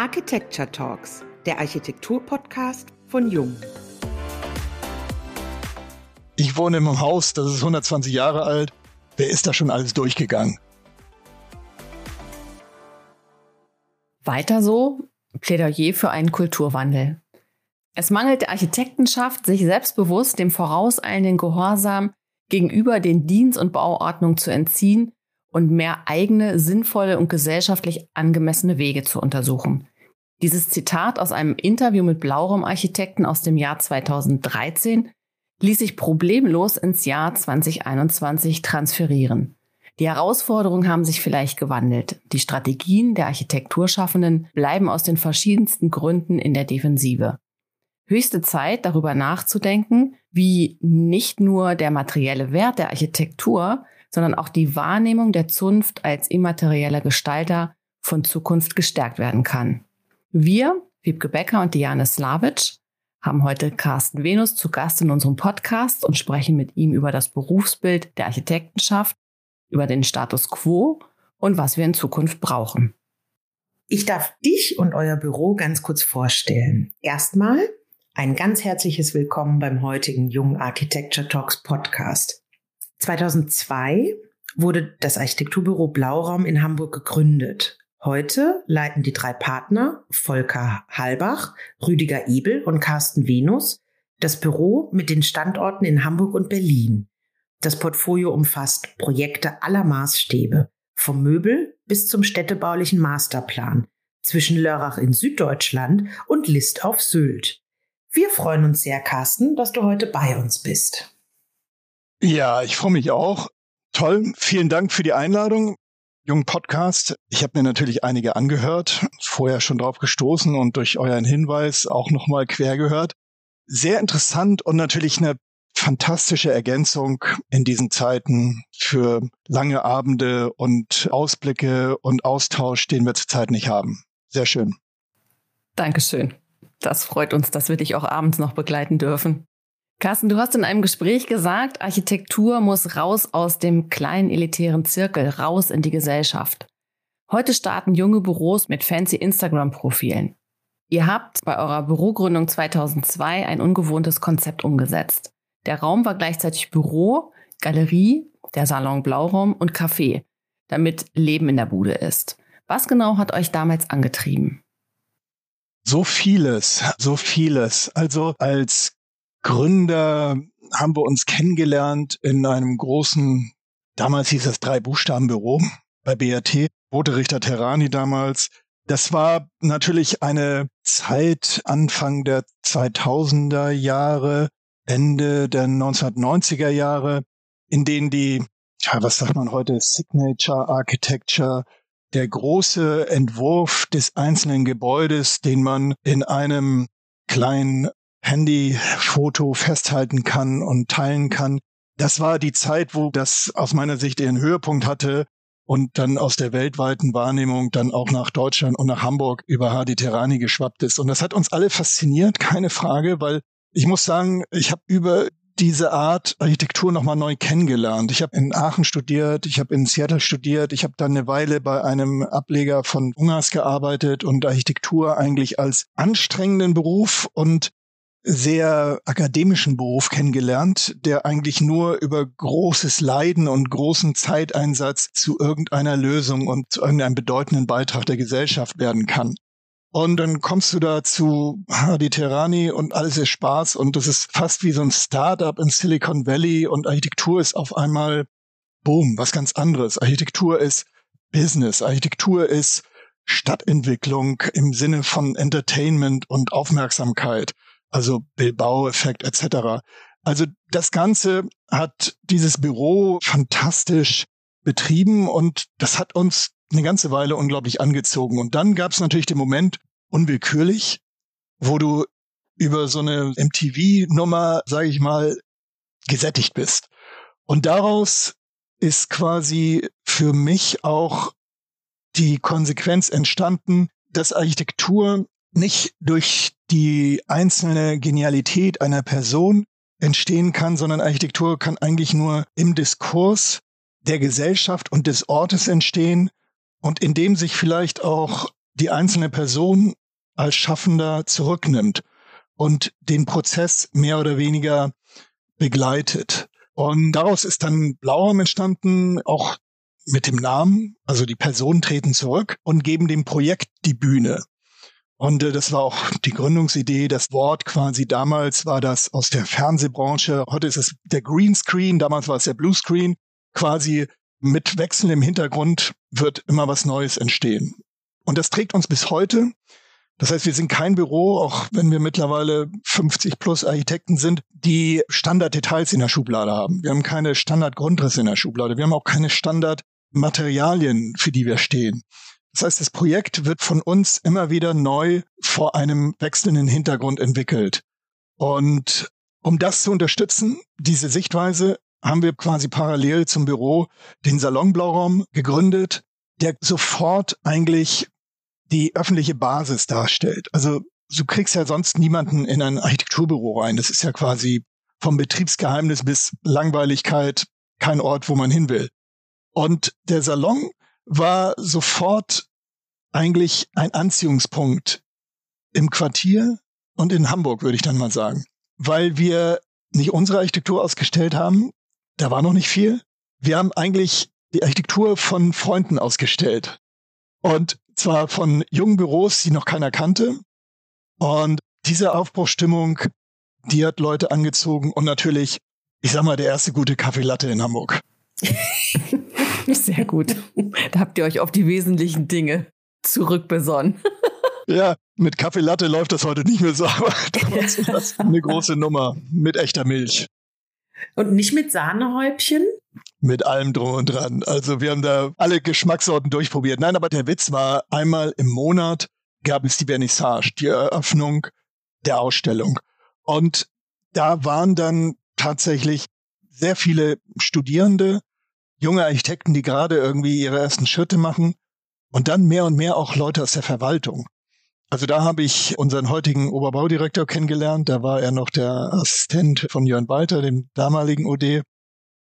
Architecture Talks, der Architektur-Podcast von Jung. Ich wohne in einem Haus, das ist 120 Jahre alt. Wer ist da schon alles durchgegangen? Weiter so, Plädoyer für einen Kulturwandel. Es mangelt der Architektenschaft, sich selbstbewusst dem vorauseilenden Gehorsam gegenüber den Dienst- und Bauordnungen zu entziehen und mehr eigene, sinnvolle und gesellschaftlich angemessene Wege zu untersuchen. Dieses Zitat aus einem Interview mit Blauraum-Architekten aus dem Jahr 2013 ließ sich problemlos ins Jahr 2021 transferieren. Die Herausforderungen haben sich vielleicht gewandelt. Die Strategien der Architekturschaffenden bleiben aus den verschiedensten Gründen in der Defensive. Höchste Zeit, darüber nachzudenken, wie nicht nur der materielle Wert der Architektur, sondern auch die Wahrnehmung der Zunft als immaterieller Gestalter von Zukunft gestärkt werden kann. Wir, Wiebke Becker und Diane Slavic, haben heute Carsten Venus zu Gast in unserem Podcast und sprechen mit ihm über das Berufsbild der Architektenschaft, über den Status quo und was wir in Zukunft brauchen. Ich darf dich und euer Büro ganz kurz vorstellen. Erstmal ein ganz herzliches Willkommen beim heutigen Jung Architecture Talks Podcast. 2002 wurde das Architekturbüro Blauraum in Hamburg gegründet. Heute leiten die drei Partner Volker Halbach, Rüdiger Ebel und Carsten Venus das Büro mit den Standorten in Hamburg und Berlin. Das Portfolio umfasst Projekte aller Maßstäbe, vom Möbel bis zum städtebaulichen Masterplan, zwischen Lörrach in Süddeutschland und List auf Sylt. Wir freuen uns sehr, Carsten, dass du heute bei uns bist. Ja, ich freue mich auch. Toll. Vielen Dank für die Einladung. Jungen Podcast. Ich habe mir natürlich einige angehört, vorher schon drauf gestoßen und durch euren Hinweis auch nochmal quer gehört. Sehr interessant und natürlich eine fantastische Ergänzung in diesen Zeiten für lange Abende und Ausblicke und Austausch, den wir zurzeit nicht haben. Sehr schön. Dankeschön. Das freut uns, dass wir dich auch abends noch begleiten dürfen. Carsten, du hast in einem Gespräch gesagt, Architektur muss raus aus dem kleinen elitären Zirkel, raus in die Gesellschaft. Heute starten junge Büros mit fancy Instagram-Profilen. Ihr habt bei eurer Bürogründung 2002 ein ungewohntes Konzept umgesetzt. Der Raum war gleichzeitig Büro, Galerie, der Salon Blauraum und Café, damit Leben in der Bude ist. Was genau hat euch damals angetrieben? So vieles, so vieles. Also als Gründer haben wir uns kennengelernt in einem großen, damals hieß es drei Buchstaben Büro bei BRT, Bote Richter Terrani damals. Das war natürlich eine Zeit Anfang der 2000er Jahre, Ende der 1990er Jahre, in denen die, ja, was sagt man heute, Signature Architecture, der große Entwurf des einzelnen Gebäudes, den man in einem kleinen Handyfoto festhalten kann und teilen kann. Das war die Zeit, wo das aus meiner Sicht ihren Höhepunkt hatte und dann aus der weltweiten Wahrnehmung dann auch nach Deutschland und nach Hamburg über Hadi Terani geschwappt ist. Und das hat uns alle fasziniert, keine Frage, weil ich muss sagen, ich habe über diese Art Architektur nochmal neu kennengelernt. Ich habe in Aachen studiert, ich habe in Seattle studiert, ich habe dann eine Weile bei einem Ableger von Ungas gearbeitet und Architektur eigentlich als anstrengenden Beruf und sehr akademischen Beruf kennengelernt, der eigentlich nur über großes Leiden und großen Zeiteinsatz zu irgendeiner Lösung und zu irgendeinem bedeutenden Beitrag der Gesellschaft werden kann. Und dann kommst du da zu Hadi Terani und alles ist Spaß und das ist fast wie so ein Startup in Silicon Valley und Architektur ist auf einmal, boom, was ganz anderes. Architektur ist Business, Architektur ist Stadtentwicklung im Sinne von Entertainment und Aufmerksamkeit also Bilbao-Effekt etc. Also das Ganze hat dieses Büro fantastisch betrieben und das hat uns eine ganze Weile unglaublich angezogen. Und dann gab es natürlich den Moment, unwillkürlich, wo du über so eine MTV-Nummer, sage ich mal, gesättigt bist. Und daraus ist quasi für mich auch die Konsequenz entstanden, dass Architektur nicht durch die einzelne Genialität einer Person entstehen kann, sondern Architektur kann eigentlich nur im Diskurs der Gesellschaft und des Ortes entstehen und in dem sich vielleicht auch die einzelne Person als Schaffender zurücknimmt und den Prozess mehr oder weniger begleitet. Und daraus ist dann Blauraum entstanden, auch mit dem Namen. Also die Personen treten zurück und geben dem Projekt die Bühne. Und äh, das war auch die Gründungsidee. Das Wort quasi damals war das aus der Fernsehbranche. Heute ist es der Greenscreen. Damals war es der Bluescreen. Quasi mit wechselndem Hintergrund wird immer was Neues entstehen. Und das trägt uns bis heute. Das heißt, wir sind kein Büro, auch wenn wir mittlerweile 50 plus Architekten sind, die Standarddetails in der Schublade haben. Wir haben keine Standardgrundrisse in der Schublade. Wir haben auch keine Standardmaterialien, für die wir stehen. Das heißt, das Projekt wird von uns immer wieder neu vor einem wechselnden Hintergrund entwickelt. Und um das zu unterstützen, diese Sichtweise, haben wir quasi parallel zum Büro den Salon Blauraum gegründet, der sofort eigentlich die öffentliche Basis darstellt. Also du kriegst ja sonst niemanden in ein Architekturbüro rein. Das ist ja quasi vom Betriebsgeheimnis bis Langweiligkeit kein Ort, wo man hin will. Und der Salon war sofort eigentlich ein Anziehungspunkt im Quartier und in Hamburg, würde ich dann mal sagen. Weil wir nicht unsere Architektur ausgestellt haben, da war noch nicht viel. Wir haben eigentlich die Architektur von Freunden ausgestellt. Und zwar von jungen Büros, die noch keiner kannte. Und diese Aufbruchstimmung, die hat Leute angezogen und natürlich, ich sag mal, der erste gute Kaffeelatte in Hamburg. Sehr gut. Da habt ihr euch auf die wesentlichen Dinge zurückbesonnen. Ja, mit Kaffeelatte läuft das heute nicht mehr so, aber damals war das eine große Nummer mit echter Milch. Und nicht mit Sahnehäubchen? Mit allem drum und dran. Also wir haben da alle Geschmackssorten durchprobiert. Nein, aber der Witz war, einmal im Monat gab es die Vernissage, die Eröffnung der Ausstellung. Und da waren dann tatsächlich sehr viele Studierende, junge Architekten, die gerade irgendwie ihre ersten Schritte machen und dann mehr und mehr auch Leute aus der Verwaltung. Also da habe ich unseren heutigen Oberbaudirektor kennengelernt. Da war er noch der Assistent von Jörn Walter, dem damaligen OD.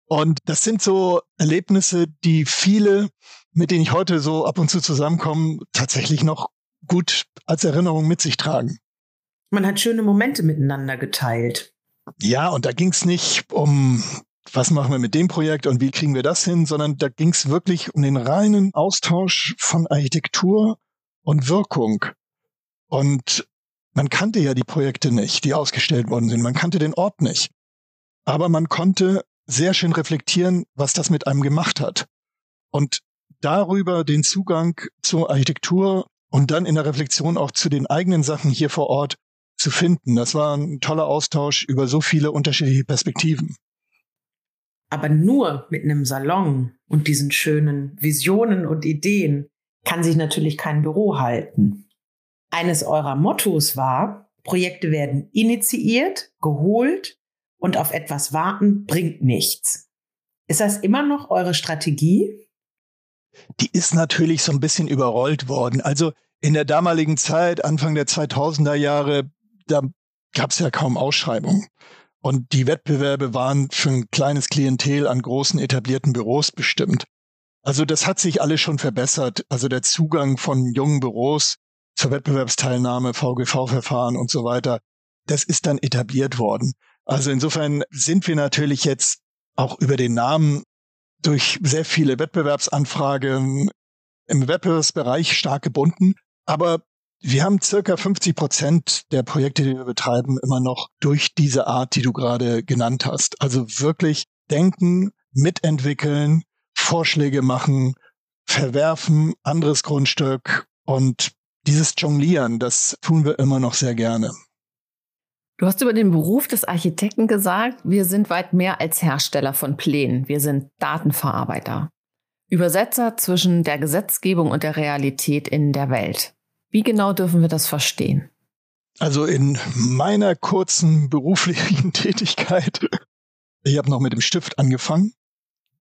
Und das sind so Erlebnisse, die viele, mit denen ich heute so ab und zu zusammenkomme, tatsächlich noch gut als Erinnerung mit sich tragen. Man hat schöne Momente miteinander geteilt. Ja, und da ging es nicht um, was machen wir mit dem Projekt und wie kriegen wir das hin, sondern da ging es wirklich um den reinen Austausch von Architektur und Wirkung. Und man kannte ja die Projekte nicht, die ausgestellt worden sind. Man kannte den Ort nicht. Aber man konnte sehr schön reflektieren, was das mit einem gemacht hat. Und darüber den Zugang zur Architektur und dann in der Reflexion auch zu den eigenen Sachen hier vor Ort zu finden. Das war ein toller Austausch über so viele unterschiedliche Perspektiven. Aber nur mit einem Salon und diesen schönen Visionen und Ideen kann sich natürlich kein Büro halten. Eines eurer Mottos war, Projekte werden initiiert, geholt und auf etwas warten bringt nichts. Ist das immer noch eure Strategie? Die ist natürlich so ein bisschen überrollt worden. Also in der damaligen Zeit, Anfang der 2000er Jahre, da gab es ja kaum Ausschreibungen. Und die Wettbewerbe waren für ein kleines Klientel an großen etablierten Büros bestimmt. Also das hat sich alles schon verbessert. Also der Zugang von jungen Büros zur Wettbewerbsteilnahme, VGV-Verfahren und so weiter. Das ist dann etabliert worden. Also insofern sind wir natürlich jetzt auch über den Namen durch sehr viele Wettbewerbsanfragen im Wettbewerbsbereich stark gebunden. Aber wir haben circa 50 Prozent der Projekte, die wir betreiben, immer noch durch diese Art, die du gerade genannt hast. Also wirklich denken, mitentwickeln, Vorschläge machen, verwerfen, anderes Grundstück und dieses Jonglieren, das tun wir immer noch sehr gerne. Du hast über den Beruf des Architekten gesagt, wir sind weit mehr als Hersteller von Plänen. Wir sind Datenverarbeiter. Übersetzer zwischen der Gesetzgebung und der Realität in der Welt. Wie genau dürfen wir das verstehen? Also in meiner kurzen beruflichen Tätigkeit, ich habe noch mit dem Stift angefangen,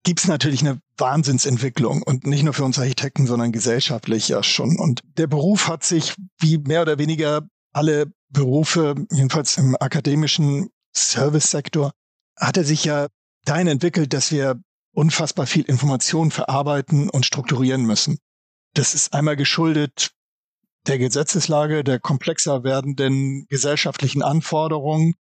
gibt es natürlich eine Wahnsinnsentwicklung und nicht nur für uns Architekten, sondern gesellschaftlich ja schon. Und der Beruf hat sich wie mehr oder weniger alle Berufe, jedenfalls im akademischen Service-Sektor, hat er sich ja dahin entwickelt, dass wir unfassbar viel Information verarbeiten und strukturieren müssen. Das ist einmal geschuldet der Gesetzeslage, der komplexer werdenden gesellschaftlichen Anforderungen,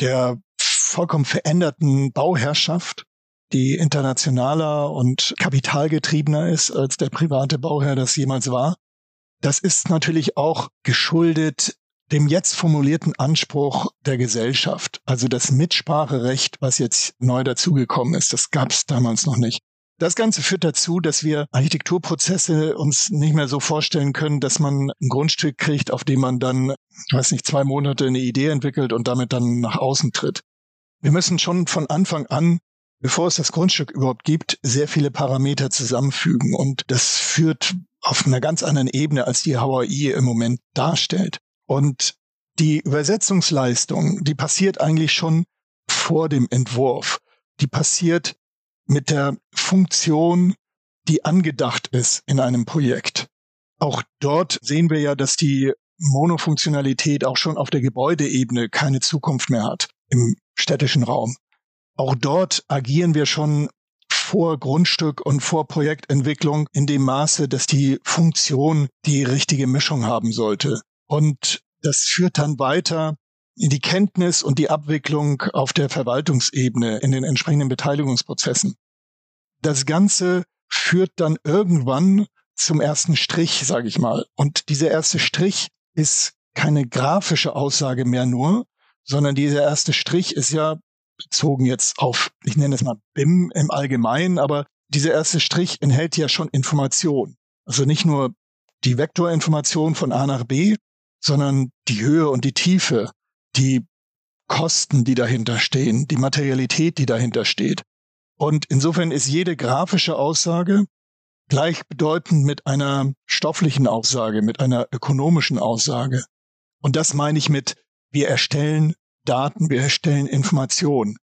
der vollkommen veränderten Bauherrschaft, die internationaler und kapitalgetriebener ist, als der private Bauherr das jemals war. Das ist natürlich auch geschuldet dem jetzt formulierten Anspruch der Gesellschaft, also das Mitspracherecht, was jetzt neu dazugekommen ist. Das gab es damals noch nicht. Das Ganze führt dazu, dass wir Architekturprozesse uns nicht mehr so vorstellen können, dass man ein Grundstück kriegt, auf dem man dann, weiß nicht, zwei Monate eine Idee entwickelt und damit dann nach außen tritt. Wir müssen schon von Anfang an, bevor es das Grundstück überhaupt gibt, sehr viele Parameter zusammenfügen. Und das führt auf einer ganz anderen Ebene, als die Hawaii im Moment darstellt. Und die Übersetzungsleistung, die passiert eigentlich schon vor dem Entwurf. Die passiert mit der Funktion, die angedacht ist in einem Projekt. Auch dort sehen wir ja, dass die Monofunktionalität auch schon auf der Gebäudeebene keine Zukunft mehr hat im städtischen Raum. Auch dort agieren wir schon vor Grundstück und vor Projektentwicklung in dem Maße, dass die Funktion die richtige Mischung haben sollte. Und das führt dann weiter die Kenntnis und die Abwicklung auf der Verwaltungsebene in den entsprechenden Beteiligungsprozessen. Das Ganze führt dann irgendwann zum ersten Strich, sage ich mal. Und dieser erste Strich ist keine grafische Aussage mehr nur, sondern dieser erste Strich ist ja bezogen jetzt auf, ich nenne es mal BIM im Allgemeinen, aber dieser erste Strich enthält ja schon Information. Also nicht nur die Vektorinformation von A nach B, sondern die Höhe und die Tiefe, die Kosten, die dahinter stehen, die Materialität, die dahinter steht. Und insofern ist jede grafische Aussage gleichbedeutend mit einer stofflichen Aussage, mit einer ökonomischen Aussage. Und das meine ich mit, wir erstellen Daten, wir erstellen Informationen.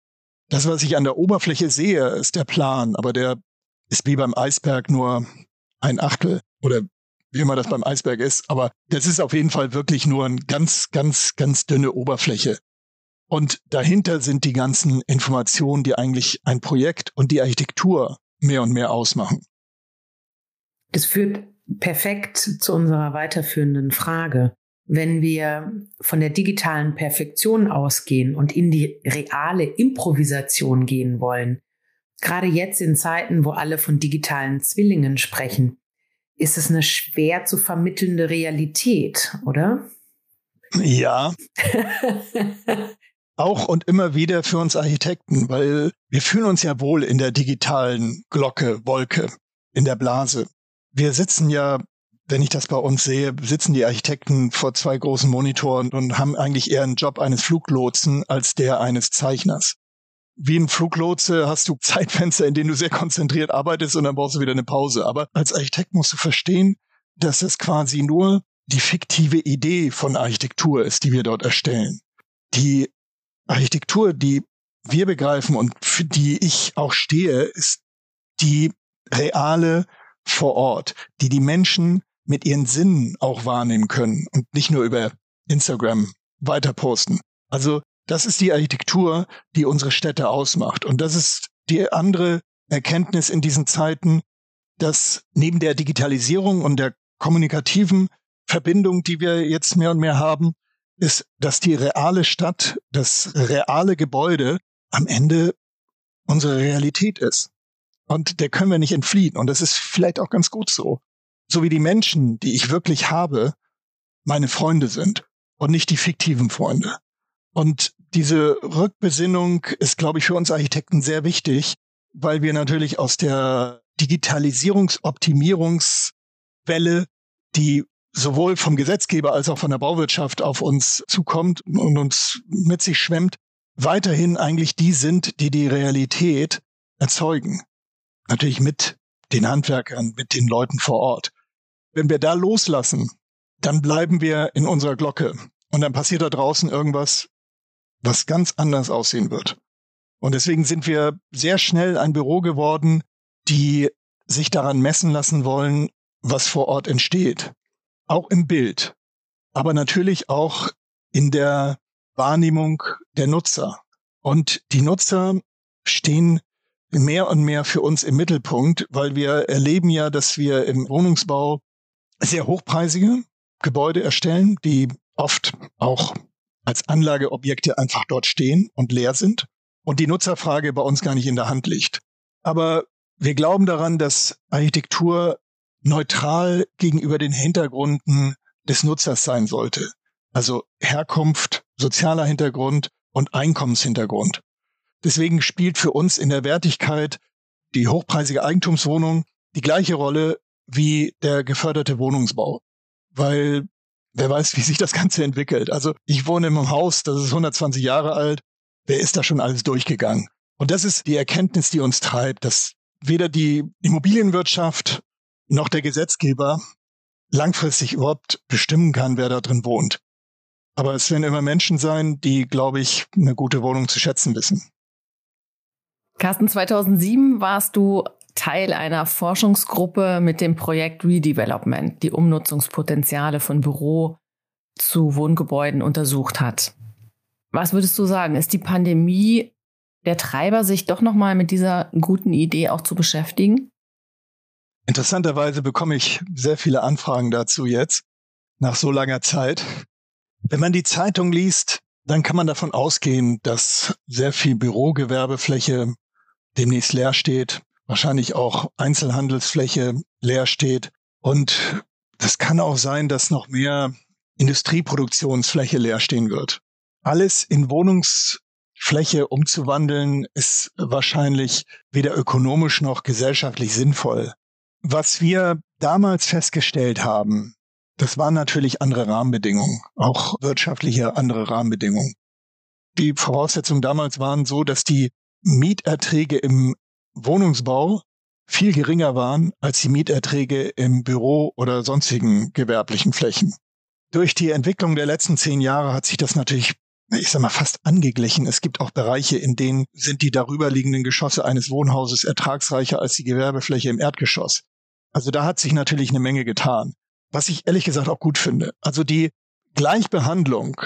Das, was ich an der Oberfläche sehe, ist der Plan, aber der ist wie beim Eisberg nur ein Achtel oder wie immer das beim Eisberg ist, aber das ist auf jeden Fall wirklich nur eine ganz, ganz, ganz dünne Oberfläche. Und dahinter sind die ganzen Informationen, die eigentlich ein Projekt und die Architektur mehr und mehr ausmachen. Das führt perfekt zu unserer weiterführenden Frage. Wenn wir von der digitalen Perfektion ausgehen und in die reale Improvisation gehen wollen, gerade jetzt in Zeiten, wo alle von digitalen Zwillingen sprechen, ist es eine schwer zu vermittelnde Realität, oder? Ja. Auch und immer wieder für uns Architekten, weil wir fühlen uns ja wohl in der digitalen Glocke, Wolke, in der Blase. Wir sitzen ja, wenn ich das bei uns sehe, sitzen die Architekten vor zwei großen Monitoren und haben eigentlich eher einen Job eines Fluglotsen als der eines Zeichners wie ein Fluglotse hast du Zeitfenster, in denen du sehr konzentriert arbeitest und dann brauchst du wieder eine Pause. Aber als Architekt musst du verstehen, dass es quasi nur die fiktive Idee von Architektur ist, die wir dort erstellen. Die Architektur, die wir begreifen und für die ich auch stehe, ist die reale vor Ort, die die Menschen mit ihren Sinnen auch wahrnehmen können und nicht nur über Instagram weiter posten. Also das ist die Architektur, die unsere Städte ausmacht. Und das ist die andere Erkenntnis in diesen Zeiten, dass neben der Digitalisierung und der kommunikativen Verbindung, die wir jetzt mehr und mehr haben, ist, dass die reale Stadt, das reale Gebäude am Ende unsere Realität ist. Und der können wir nicht entfliehen. Und das ist vielleicht auch ganz gut so. So wie die Menschen, die ich wirklich habe, meine Freunde sind und nicht die fiktiven Freunde. Und diese Rückbesinnung ist, glaube ich, für uns Architekten sehr wichtig, weil wir natürlich aus der Digitalisierungsoptimierungswelle, die sowohl vom Gesetzgeber als auch von der Bauwirtschaft auf uns zukommt und uns mit sich schwemmt, weiterhin eigentlich die sind, die die Realität erzeugen. Natürlich mit den Handwerkern, mit den Leuten vor Ort. Wenn wir da loslassen, dann bleiben wir in unserer Glocke. Und dann passiert da draußen irgendwas, was ganz anders aussehen wird. Und deswegen sind wir sehr schnell ein Büro geworden, die sich daran messen lassen wollen, was vor Ort entsteht. Auch im Bild, aber natürlich auch in der Wahrnehmung der Nutzer. Und die Nutzer stehen mehr und mehr für uns im Mittelpunkt, weil wir erleben ja, dass wir im Wohnungsbau sehr hochpreisige, Gebäude erstellen, die oft auch als Anlageobjekte einfach dort stehen und leer sind und die Nutzerfrage bei uns gar nicht in der Hand liegt. Aber wir glauben daran, dass Architektur neutral gegenüber den Hintergründen des Nutzers sein sollte. Also Herkunft, sozialer Hintergrund und Einkommenshintergrund. Deswegen spielt für uns in der Wertigkeit die hochpreisige Eigentumswohnung die gleiche Rolle wie der geförderte Wohnungsbau. Weil wer weiß, wie sich das Ganze entwickelt. Also ich wohne in einem Haus, das ist 120 Jahre alt. Wer ist da schon alles durchgegangen? Und das ist die Erkenntnis, die uns treibt, dass weder die Immobilienwirtschaft noch der Gesetzgeber langfristig überhaupt bestimmen kann, wer da drin wohnt. Aber es werden immer Menschen sein, die, glaube ich, eine gute Wohnung zu schätzen wissen. Carsten, 2007 warst du Teil einer Forschungsgruppe mit dem Projekt Redevelopment, die Umnutzungspotenziale von Büro zu Wohngebäuden untersucht hat. Was würdest du sagen? Ist die Pandemie der Treiber, sich doch nochmal mit dieser guten Idee auch zu beschäftigen? Interessanterweise bekomme ich sehr viele Anfragen dazu jetzt, nach so langer Zeit. Wenn man die Zeitung liest, dann kann man davon ausgehen, dass sehr viel Bürogewerbefläche demnächst leer steht, wahrscheinlich auch Einzelhandelsfläche leer steht. Und das kann auch sein, dass noch mehr Industrieproduktionsfläche leer stehen wird. Alles in Wohnungsfläche umzuwandeln, ist wahrscheinlich weder ökonomisch noch gesellschaftlich sinnvoll. Was wir damals festgestellt haben, das waren natürlich andere Rahmenbedingungen, auch wirtschaftliche andere Rahmenbedingungen. Die Voraussetzungen damals waren so, dass die Mieterträge im Wohnungsbau viel geringer waren als die Mieterträge im Büro oder sonstigen gewerblichen Flächen. Durch die Entwicklung der letzten zehn Jahre hat sich das natürlich, ich sag mal, fast angeglichen. Es gibt auch Bereiche, in denen sind die darüberliegenden Geschosse eines Wohnhauses ertragsreicher als die Gewerbefläche im Erdgeschoss. Also da hat sich natürlich eine Menge getan. Was ich ehrlich gesagt auch gut finde. Also die Gleichbehandlung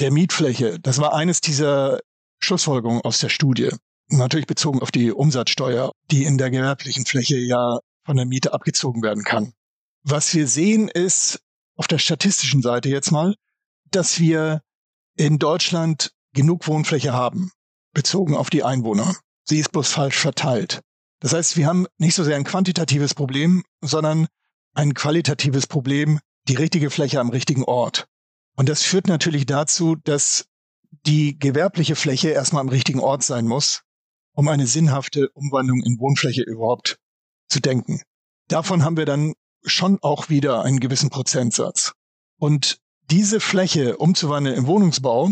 der Mietfläche, das war eines dieser Schlussfolgerungen aus der Studie natürlich bezogen auf die Umsatzsteuer, die in der gewerblichen Fläche ja von der Miete abgezogen werden kann. Was wir sehen ist, auf der statistischen Seite jetzt mal, dass wir in Deutschland genug Wohnfläche haben, bezogen auf die Einwohner. Sie ist bloß falsch verteilt. Das heißt, wir haben nicht so sehr ein quantitatives Problem, sondern ein qualitatives Problem, die richtige Fläche am richtigen Ort. Und das führt natürlich dazu, dass die gewerbliche Fläche erstmal am richtigen Ort sein muss, um eine sinnhafte Umwandlung in Wohnfläche überhaupt zu denken. Davon haben wir dann schon auch wieder einen gewissen Prozentsatz. Und diese Fläche umzuwandeln in Wohnungsbau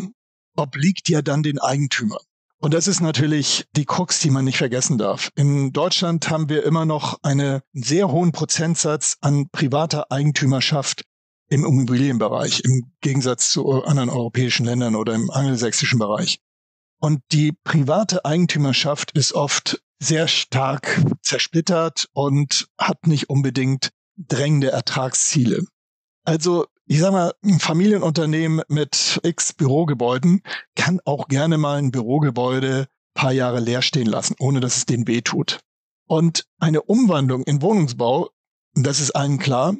obliegt ja dann den Eigentümern. Und das ist natürlich die Krux, die man nicht vergessen darf. In Deutschland haben wir immer noch einen sehr hohen Prozentsatz an privater Eigentümerschaft im Immobilienbereich, im Gegensatz zu anderen europäischen Ländern oder im angelsächsischen Bereich. Und die private Eigentümerschaft ist oft sehr stark zersplittert und hat nicht unbedingt drängende Ertragsziele. Also ich sage mal, ein Familienunternehmen mit x Bürogebäuden kann auch gerne mal ein Bürogebäude paar Jahre leer stehen lassen, ohne dass es denen weh tut. Und eine Umwandlung in Wohnungsbau, das ist allen klar,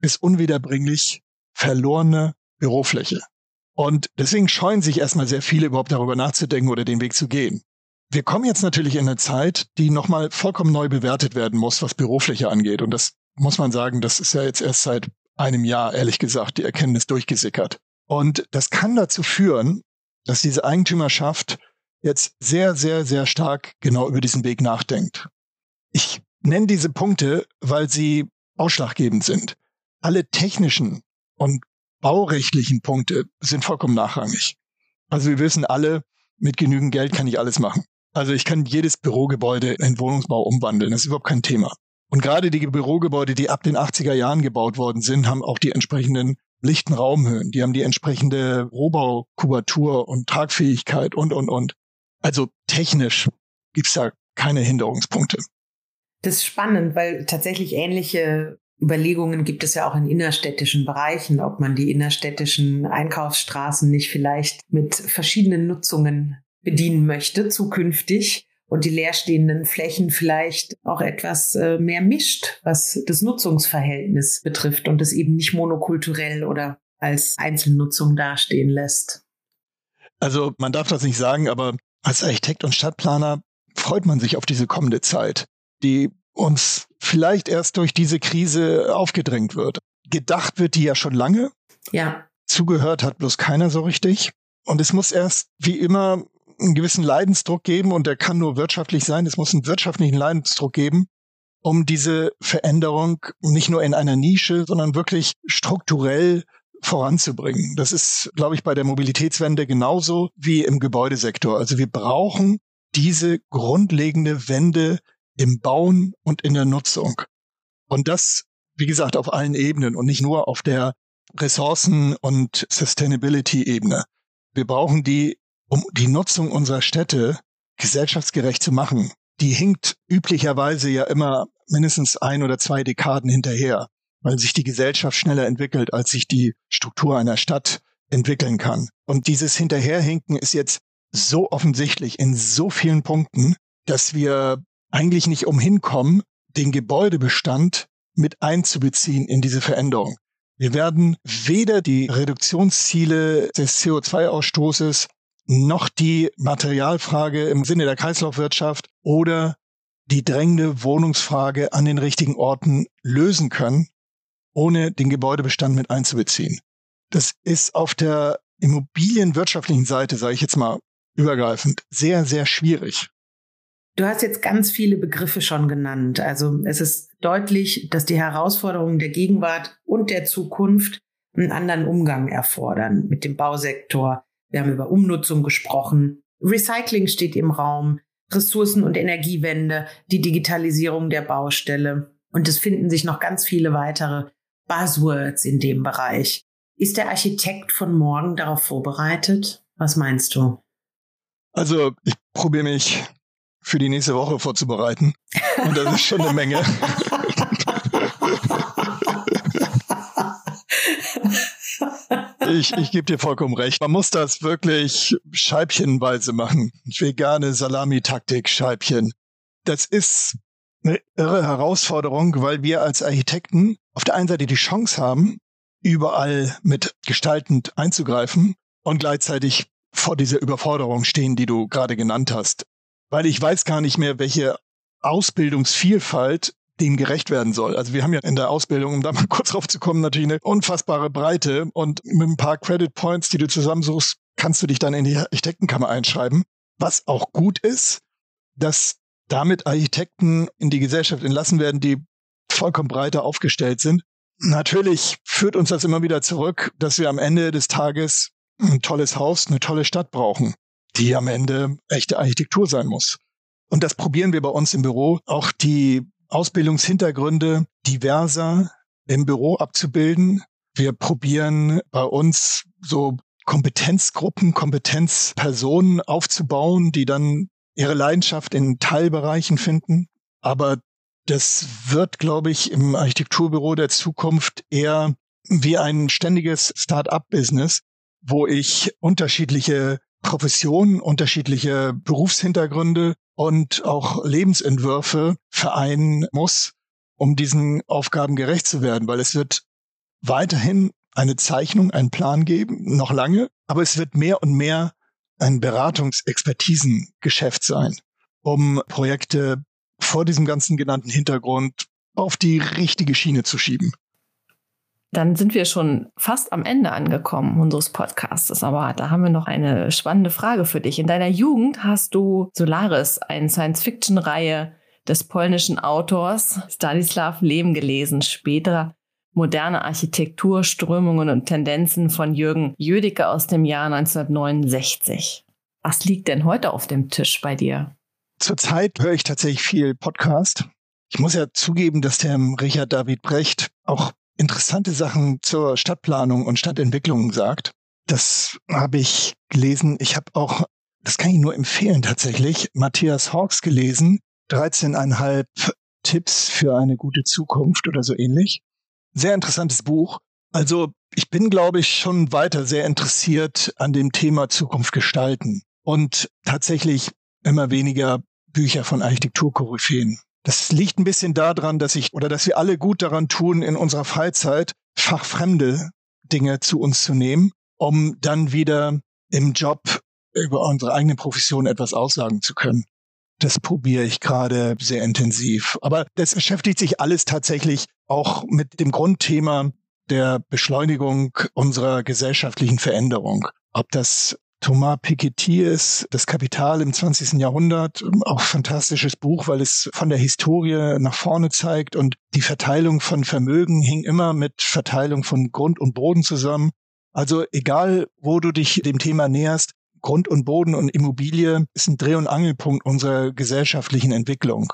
ist unwiederbringlich verlorene Bürofläche. Und deswegen scheuen sich erstmal sehr viele überhaupt darüber nachzudenken oder den Weg zu gehen. Wir kommen jetzt natürlich in eine Zeit, die nochmal vollkommen neu bewertet werden muss, was Bürofläche angeht. Und das muss man sagen, das ist ja jetzt erst seit einem Jahr, ehrlich gesagt, die Erkenntnis durchgesickert. Und das kann dazu führen, dass diese Eigentümerschaft jetzt sehr, sehr, sehr stark genau über diesen Weg nachdenkt. Ich nenne diese Punkte, weil sie ausschlaggebend sind. Alle technischen und baurechtlichen Punkte sind vollkommen nachrangig. Also wir wissen alle, mit genügend Geld kann ich alles machen. Also ich kann jedes Bürogebäude in Wohnungsbau umwandeln. Das ist überhaupt kein Thema. Und gerade die Bürogebäude, die ab den 80er Jahren gebaut worden sind, haben auch die entsprechenden lichten Raumhöhen. Die haben die entsprechende Rohbaukubatur und Tragfähigkeit und, und, und. Also technisch gibt's da keine Hinderungspunkte. Das ist spannend, weil tatsächlich ähnliche Überlegungen gibt es ja auch in innerstädtischen Bereichen, ob man die innerstädtischen Einkaufsstraßen nicht vielleicht mit verschiedenen Nutzungen bedienen möchte zukünftig und die leerstehenden Flächen vielleicht auch etwas äh, mehr mischt, was das Nutzungsverhältnis betrifft und es eben nicht monokulturell oder als Einzelnutzung dastehen lässt. Also man darf das nicht sagen, aber als Architekt und Stadtplaner freut man sich auf diese kommende Zeit, die uns vielleicht erst durch diese Krise aufgedrängt wird. Gedacht wird die ja schon lange. Ja. Zugehört hat bloß keiner so richtig. Und es muss erst, wie immer, einen gewissen Leidensdruck geben und der kann nur wirtschaftlich sein. Es muss einen wirtschaftlichen Leidensdruck geben, um diese Veränderung nicht nur in einer Nische, sondern wirklich strukturell voranzubringen. Das ist, glaube ich, bei der Mobilitätswende genauso wie im Gebäudesektor. Also wir brauchen diese grundlegende Wende im Bauen und in der Nutzung. Und das, wie gesagt, auf allen Ebenen und nicht nur auf der Ressourcen- und Sustainability-Ebene. Wir brauchen die, um die Nutzung unserer Städte gesellschaftsgerecht zu machen. Die hinkt üblicherweise ja immer mindestens ein oder zwei Dekaden hinterher weil sich die Gesellschaft schneller entwickelt, als sich die Struktur einer Stadt entwickeln kann. Und dieses Hinterherhinken ist jetzt so offensichtlich in so vielen Punkten, dass wir eigentlich nicht umhin kommen, den Gebäudebestand mit einzubeziehen in diese Veränderung. Wir werden weder die Reduktionsziele des CO2-Ausstoßes noch die Materialfrage im Sinne der Kreislaufwirtschaft oder die drängende Wohnungsfrage an den richtigen Orten lösen können, ohne den Gebäudebestand mit einzubeziehen. Das ist auf der immobilienwirtschaftlichen Seite, sage ich jetzt mal übergreifend, sehr, sehr schwierig. Du hast jetzt ganz viele Begriffe schon genannt. Also es ist deutlich, dass die Herausforderungen der Gegenwart und der Zukunft einen anderen Umgang erfordern mit dem Bausektor. Wir haben über Umnutzung gesprochen. Recycling steht im Raum, Ressourcen- und Energiewende, die Digitalisierung der Baustelle. Und es finden sich noch ganz viele weitere Buzzwords in dem Bereich. Ist der Architekt von morgen darauf vorbereitet? Was meinst du? Also ich probiere mich für die nächste Woche vorzubereiten. Und das ist schon eine Menge. ich, ich gebe dir vollkommen recht. Man muss das wirklich scheibchenweise machen. Vegane Salami-Taktik, Scheibchen. Das ist eine irre Herausforderung, weil wir als Architekten auf der einen Seite die Chance haben, überall mit gestaltend einzugreifen und gleichzeitig vor dieser Überforderung stehen, die du gerade genannt hast. Weil ich weiß gar nicht mehr, welche Ausbildungsvielfalt dem gerecht werden soll. Also wir haben ja in der Ausbildung, um da mal kurz drauf zu kommen, natürlich eine unfassbare Breite und mit ein paar Credit Points, die du zusammensuchst, kannst du dich dann in die Architektenkammer einschreiben. Was auch gut ist, dass damit Architekten in die Gesellschaft entlassen werden, die vollkommen breiter aufgestellt sind. Natürlich führt uns das immer wieder zurück, dass wir am Ende des Tages ein tolles Haus, eine tolle Stadt brauchen, die am Ende echte Architektur sein muss. Und das probieren wir bei uns im Büro, auch die Ausbildungshintergründe diverser im Büro abzubilden. Wir probieren bei uns so Kompetenzgruppen, Kompetenzpersonen aufzubauen, die dann ihre Leidenschaft in Teilbereichen finden. Aber das wird, glaube ich, im Architekturbüro der Zukunft eher wie ein ständiges Start-up-Business, wo ich unterschiedliche Professionen, unterschiedliche Berufshintergründe und auch Lebensentwürfe vereinen muss, um diesen Aufgaben gerecht zu werden, weil es wird weiterhin eine Zeichnung, einen Plan geben, noch lange, aber es wird mehr und mehr ein Beratungsexpertisengeschäft sein, um Projekte vor diesem ganzen genannten Hintergrund auf die richtige Schiene zu schieben. Dann sind wir schon fast am Ende angekommen unseres Podcasts. Aber da haben wir noch eine spannende Frage für dich. In deiner Jugend hast du Solaris, eine Science-Fiction-Reihe des polnischen Autors Stanislav Lem gelesen. Später moderne Architekturströmungen und Tendenzen von Jürgen Jödecke aus dem Jahr 1969. Was liegt denn heute auf dem Tisch bei dir? Zurzeit höre ich tatsächlich viel Podcast. Ich muss ja zugeben, dass der Richard David Brecht auch interessante Sachen zur Stadtplanung und Stadtentwicklung sagt. Das habe ich gelesen. Ich habe auch, das kann ich nur empfehlen tatsächlich, Matthias Hawks gelesen. 13,5 Tipps für eine gute Zukunft oder so ähnlich. Sehr interessantes Buch. Also ich bin, glaube ich, schon weiter sehr interessiert an dem Thema Zukunft gestalten und tatsächlich immer weniger Bücher von Architekturkoryphäen. Das liegt ein bisschen daran, dass ich oder dass wir alle gut daran tun, in unserer Freizeit fachfremde Dinge zu uns zu nehmen, um dann wieder im Job über unsere eigene Profession etwas aussagen zu können. Das probiere ich gerade sehr intensiv. Aber das beschäftigt sich alles tatsächlich auch mit dem Grundthema der Beschleunigung unserer gesellschaftlichen Veränderung. Ob das Thomas Piketty ist, Das Kapital im 20. Jahrhundert, auch fantastisches Buch, weil es von der Historie nach vorne zeigt und die Verteilung von Vermögen hing immer mit Verteilung von Grund und Boden zusammen. Also egal, wo du dich dem Thema näherst, Grund und Boden und Immobilie ist ein Dreh- und Angelpunkt unserer gesellschaftlichen Entwicklung.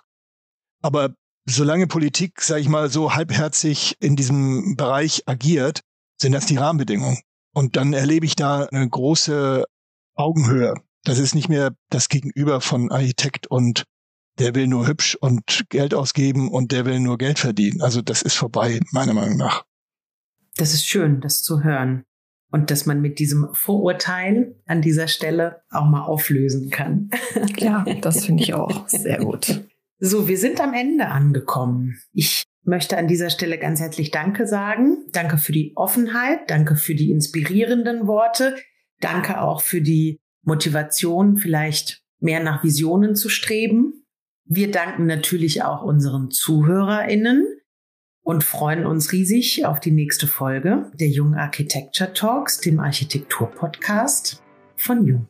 Aber solange Politik, sage ich mal, so halbherzig in diesem Bereich agiert, sind das die Rahmenbedingungen. Und dann erlebe ich da eine große Augenhöhe. Das ist nicht mehr das Gegenüber von Architekt und der will nur hübsch und Geld ausgeben und der will nur Geld verdienen. Also das ist vorbei, meiner Meinung nach. Das ist schön, das zu hören. Und dass man mit diesem Vorurteil an dieser Stelle auch mal auflösen kann. Ja, das finde ich auch sehr gut. So, wir sind am Ende angekommen. Ich möchte an dieser Stelle ganz herzlich Danke sagen. Danke für die Offenheit, danke für die inspirierenden Worte, danke auch für die Motivation, vielleicht mehr nach Visionen zu streben. Wir danken natürlich auch unseren ZuhörerInnen und freuen uns riesig auf die nächste Folge der Jung Architecture Talks, dem Architektur-Podcast von Jung.